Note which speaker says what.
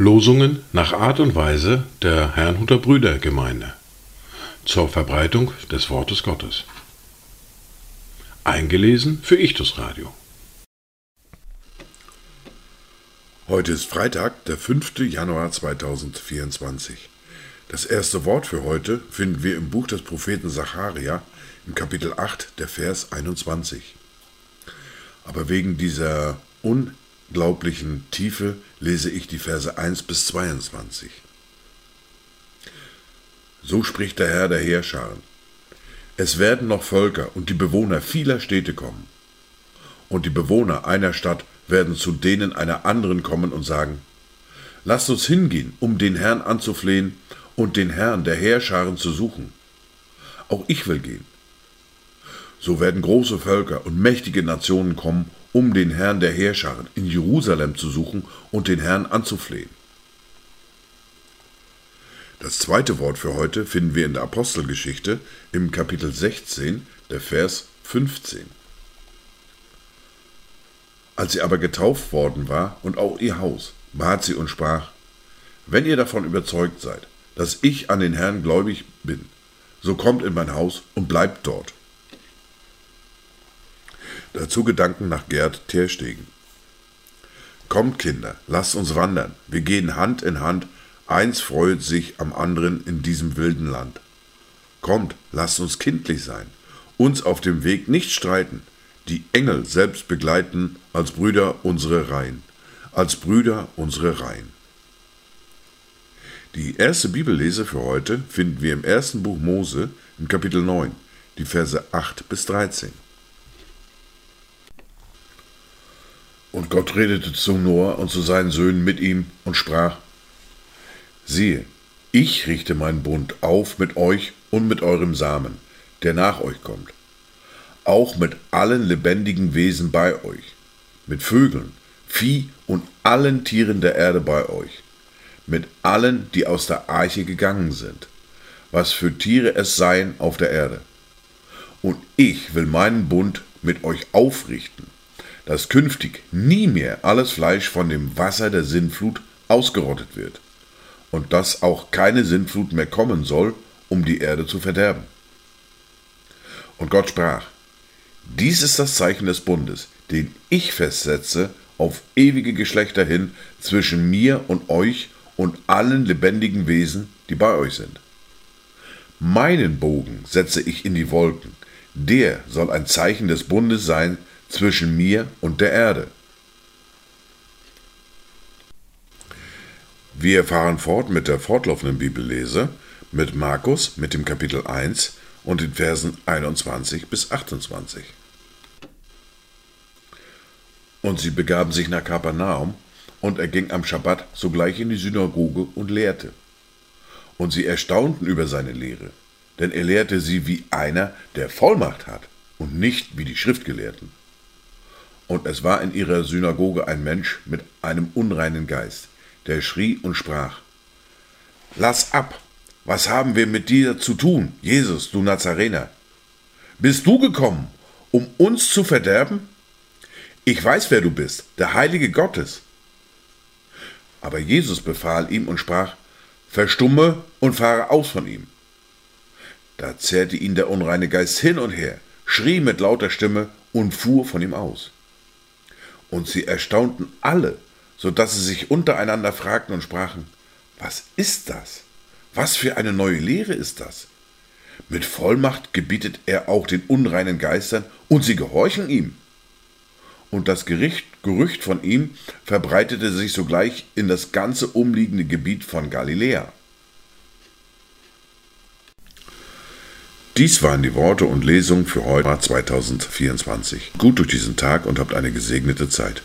Speaker 1: Losungen nach Art und Weise der Herrnhuter Brüdergemeinde zur Verbreitung des Wortes Gottes. Eingelesen für Ichtus Radio.
Speaker 2: Heute ist Freitag, der 5. Januar 2024. Das erste Wort für heute finden wir im Buch des Propheten Zacharia im Kapitel 8, der Vers 21. Aber wegen dieser unglaublichen Tiefe lese ich die Verse 1 bis 22. So spricht der Herr der Heerscharen. Es werden noch Völker und die Bewohner vieler Städte kommen. Und die Bewohner einer Stadt werden zu denen einer anderen kommen und sagen, Lasst uns hingehen, um den Herrn anzuflehen und den Herrn der Heerscharen zu suchen. Auch ich will gehen. So werden große Völker und mächtige Nationen kommen, um den Herrn der Heerscharen in Jerusalem zu suchen und den Herrn anzuflehen. Das zweite Wort für heute finden wir in der Apostelgeschichte im Kapitel 16, der Vers 15. Als sie aber getauft worden war und auch ihr Haus, bat sie und sprach, Wenn ihr davon überzeugt seid, dass ich an den Herrn gläubig bin, so kommt in mein Haus und bleibt dort. Dazu Gedanken nach Gerd Terstegen. Kommt, Kinder, lasst uns wandern. Wir gehen Hand in Hand. Eins freut sich am anderen in diesem wilden Land. Kommt, lasst uns kindlich sein. Uns auf dem Weg nicht streiten. Die Engel selbst begleiten als Brüder unsere Reihen. Als Brüder unsere Reihen. Die erste Bibellese für heute finden wir im ersten Buch Mose im Kapitel 9, die Verse 8 bis 13. Und Gott redete zu Noah und zu seinen Söhnen mit ihm und sprach, siehe, ich richte meinen Bund auf mit euch und mit eurem Samen, der nach euch kommt, auch mit allen lebendigen Wesen bei euch, mit Vögeln, Vieh und allen Tieren der Erde bei euch, mit allen, die aus der Arche gegangen sind, was für Tiere es seien auf der Erde. Und ich will meinen Bund mit euch aufrichten dass künftig nie mehr alles Fleisch von dem Wasser der Sintflut ausgerottet wird und dass auch keine Sintflut mehr kommen soll, um die Erde zu verderben. Und Gott sprach, dies ist das Zeichen des Bundes, den ich festsetze auf ewige Geschlechter hin zwischen mir und euch und allen lebendigen Wesen, die bei euch sind. Meinen Bogen setze ich in die Wolken, der soll ein Zeichen des Bundes sein zwischen mir und der Erde. Wir fahren fort mit der fortlaufenden Bibellese mit Markus mit dem Kapitel 1 und den Versen 21 bis 28. Und sie begaben sich nach Kapernaum, und er ging am Schabbat sogleich in die Synagoge und lehrte. Und sie erstaunten über seine Lehre, denn er lehrte sie wie einer, der Vollmacht hat, und nicht wie die Schriftgelehrten. Und es war in ihrer Synagoge ein Mensch mit einem unreinen Geist, der schrie und sprach, Lass ab, was haben wir mit dir zu tun, Jesus, du Nazarener? Bist du gekommen, um uns zu verderben? Ich weiß, wer du bist, der Heilige Gottes. Aber Jesus befahl ihm und sprach, Verstumme und fahre aus von ihm. Da zerrte ihn der unreine Geist hin und her, schrie mit lauter Stimme und fuhr von ihm aus. Und sie erstaunten alle, so dass sie sich untereinander fragten und sprachen, was ist das? Was für eine neue Lehre ist das? Mit Vollmacht gebietet er auch den unreinen Geistern, und sie gehorchen ihm. Und das Gericht, Gerücht von ihm verbreitete sich sogleich in das ganze umliegende Gebiet von Galiläa. Dies waren die Worte und Lesungen für heute 2024. Gut durch diesen Tag und habt eine gesegnete Zeit.